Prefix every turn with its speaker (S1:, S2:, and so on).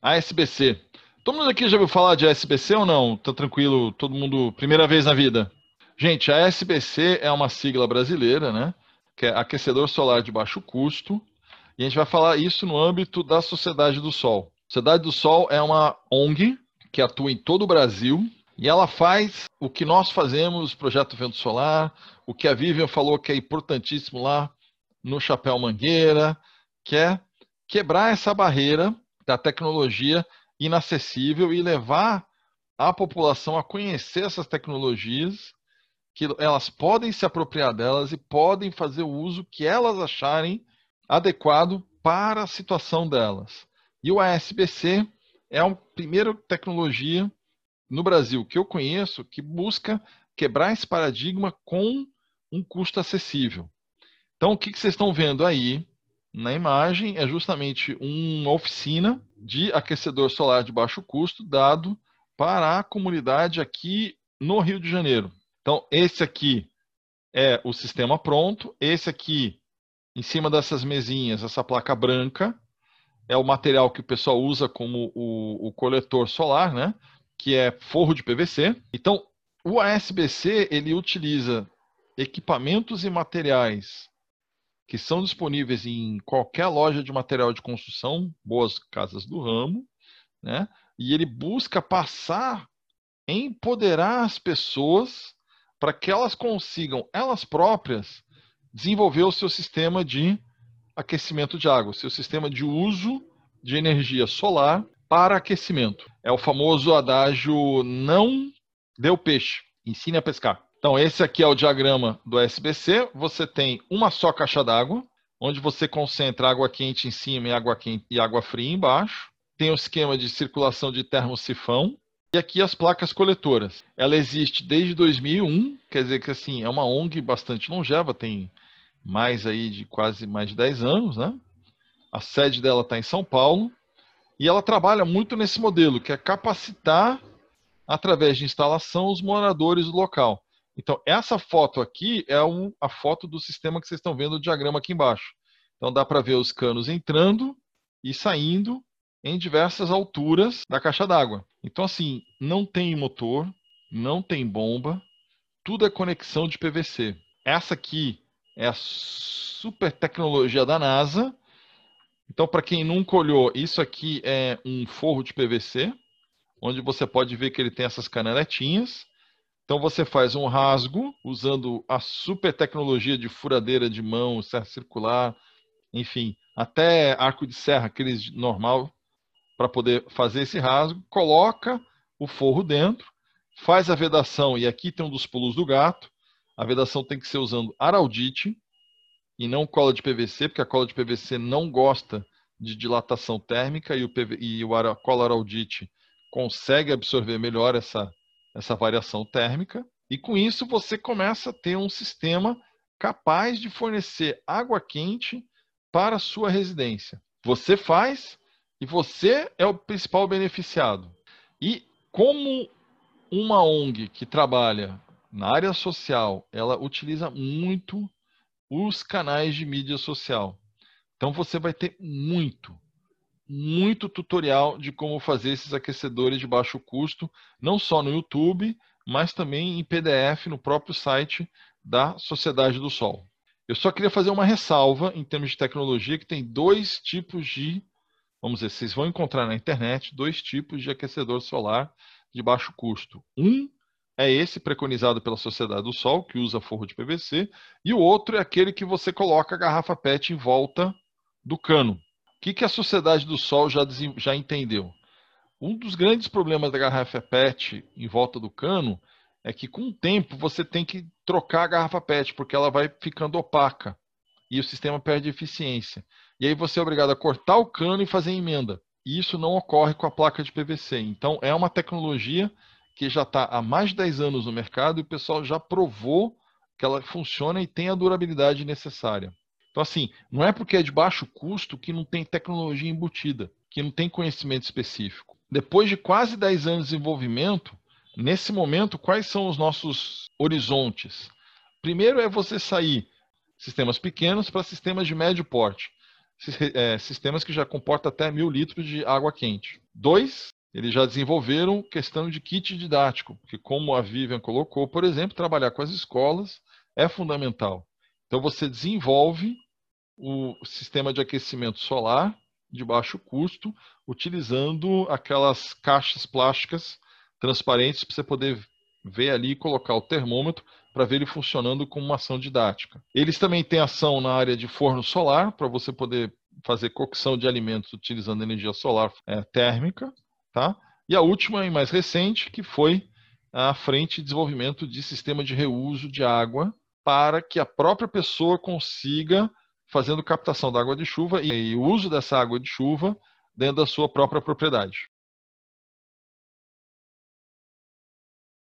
S1: ASBC. Todo mundo aqui já ouviu falar de ASBC ou não? Tá tranquilo? Todo mundo, primeira vez na vida? Gente, a ASBC é uma sigla brasileira, né? Que é aquecedor solar de baixo custo. E a gente vai falar isso no âmbito da Sociedade do Sol. A Sociedade do Sol é uma ONG que atua em todo o Brasil e ela faz o que nós fazemos, projeto Vento Solar, o que a Vivian falou que é importantíssimo lá no Chapéu Mangueira, que é quebrar essa barreira da tecnologia inacessível e levar a população a conhecer essas tecnologias, que elas podem se apropriar delas e podem fazer o uso que elas acharem adequado para a situação delas. E o ASBC é a primeira tecnologia no Brasil que eu conheço que busca quebrar esse paradigma com um custo acessível. Então, o que, vocês estão vendo aí na imagem é justamente uma oficina de aquecedor solar de baixo custo dado para a comunidade aqui no Rio de Janeiro. Então, esse aqui é o sistema pronto, esse aqui, em cima dessas mesinhas, essa placa branca, é o material que o pessoal usa como o, o coletor solar, né? que é forro de PVC. Então, o ASBC ele utiliza equipamentos e materiais que são disponíveis em qualquer loja de material de construção, boas casas do ramo, né? E ele busca passar, empoderar as pessoas para que elas consigam, elas próprias, desenvolver o seu sistema de aquecimento de água, seu sistema de uso de energia solar para aquecimento. É o famoso adágio não deu peixe, ensine a pescar. Então, esse aqui é o diagrama do SBC. Você tem uma só caixa d'água, onde você concentra água quente em cima e água, quente, e água fria embaixo. Tem o um esquema de circulação de termosifão. E aqui as placas coletoras. Ela existe desde 2001, quer dizer que assim, é uma ONG bastante longeva, tem mais aí de quase mais de 10 anos, né? A sede dela está em São Paulo. E ela trabalha muito nesse modelo, que é capacitar, através de instalação, os moradores do local. Então, essa foto aqui é um, a foto do sistema que vocês estão vendo o diagrama aqui embaixo. Então, dá para ver os canos entrando e saindo em diversas alturas da caixa d'água. Então, assim, não tem motor, não tem bomba, tudo é conexão de PVC. Essa aqui é a super tecnologia da NASA. Então, para quem nunca olhou, isso aqui é um forro de PVC, onde você pode ver que ele tem essas canaletinhas. Então você faz um rasgo usando a super tecnologia de furadeira de mão, serra circular, enfim, até arco de serra, aqueles normal, para poder fazer esse rasgo, coloca o forro dentro, faz a vedação, e aqui tem um dos pulos do gato, a vedação tem que ser usando araldite e não cola de PVC, porque a cola de PVC não gosta de dilatação térmica e o, PV, e o a cola araldite consegue absorver melhor essa essa variação térmica, e com isso você começa a ter um sistema capaz de fornecer água quente para a sua residência. Você faz e você é o principal beneficiado. E como uma ONG que trabalha na área social, ela utiliza muito os canais de mídia social. Então você vai ter muito, muito tutorial de como fazer esses aquecedores de baixo custo, não só no YouTube, mas também em PDF no próprio site da Sociedade do Sol. Eu só queria fazer uma ressalva em termos de tecnologia, que tem dois tipos de, vamos dizer, vocês vão encontrar na internet dois tipos de aquecedor solar de baixo custo. Um é esse preconizado pela Sociedade do Sol, que usa forro de PVC, e o outro é aquele que você coloca a garrafa PET em volta do cano. O que, que a Sociedade do Sol já, já entendeu? Um dos grandes problemas da garrafa PET em volta do cano é que com o tempo você tem que trocar a garrafa PET, porque ela vai ficando opaca e o sistema perde eficiência. E aí você é obrigado a cortar o cano e fazer emenda. E isso não ocorre com a placa de PVC. Então é uma tecnologia que já está há mais de 10 anos no mercado e o pessoal já provou que ela funciona e tem a durabilidade necessária. Então, assim, não é porque é de baixo custo que não tem tecnologia embutida, que não tem conhecimento específico. Depois de quase 10 anos de desenvolvimento, nesse momento, quais são os nossos horizontes? Primeiro é você sair sistemas pequenos para sistemas de médio porte. é, sistemas que já comportam até mil litros de água quente. Dois, eles já desenvolveram questão de kit didático, porque como a Vivian colocou, por exemplo, trabalhar com as escolas é fundamental. Então você desenvolve o sistema de aquecimento solar de baixo custo, utilizando aquelas caixas plásticas transparentes para você poder ver ali e colocar o termômetro para ver ele funcionando como uma ação didática. Eles também têm ação na área de forno solar, para você poder fazer cocção de alimentos utilizando energia solar é, térmica. Tá? E a última e mais recente, que foi a frente de desenvolvimento de sistema de reuso de água para que a própria pessoa consiga fazendo captação da água de chuva e o uso dessa água de chuva dentro da sua própria propriedade.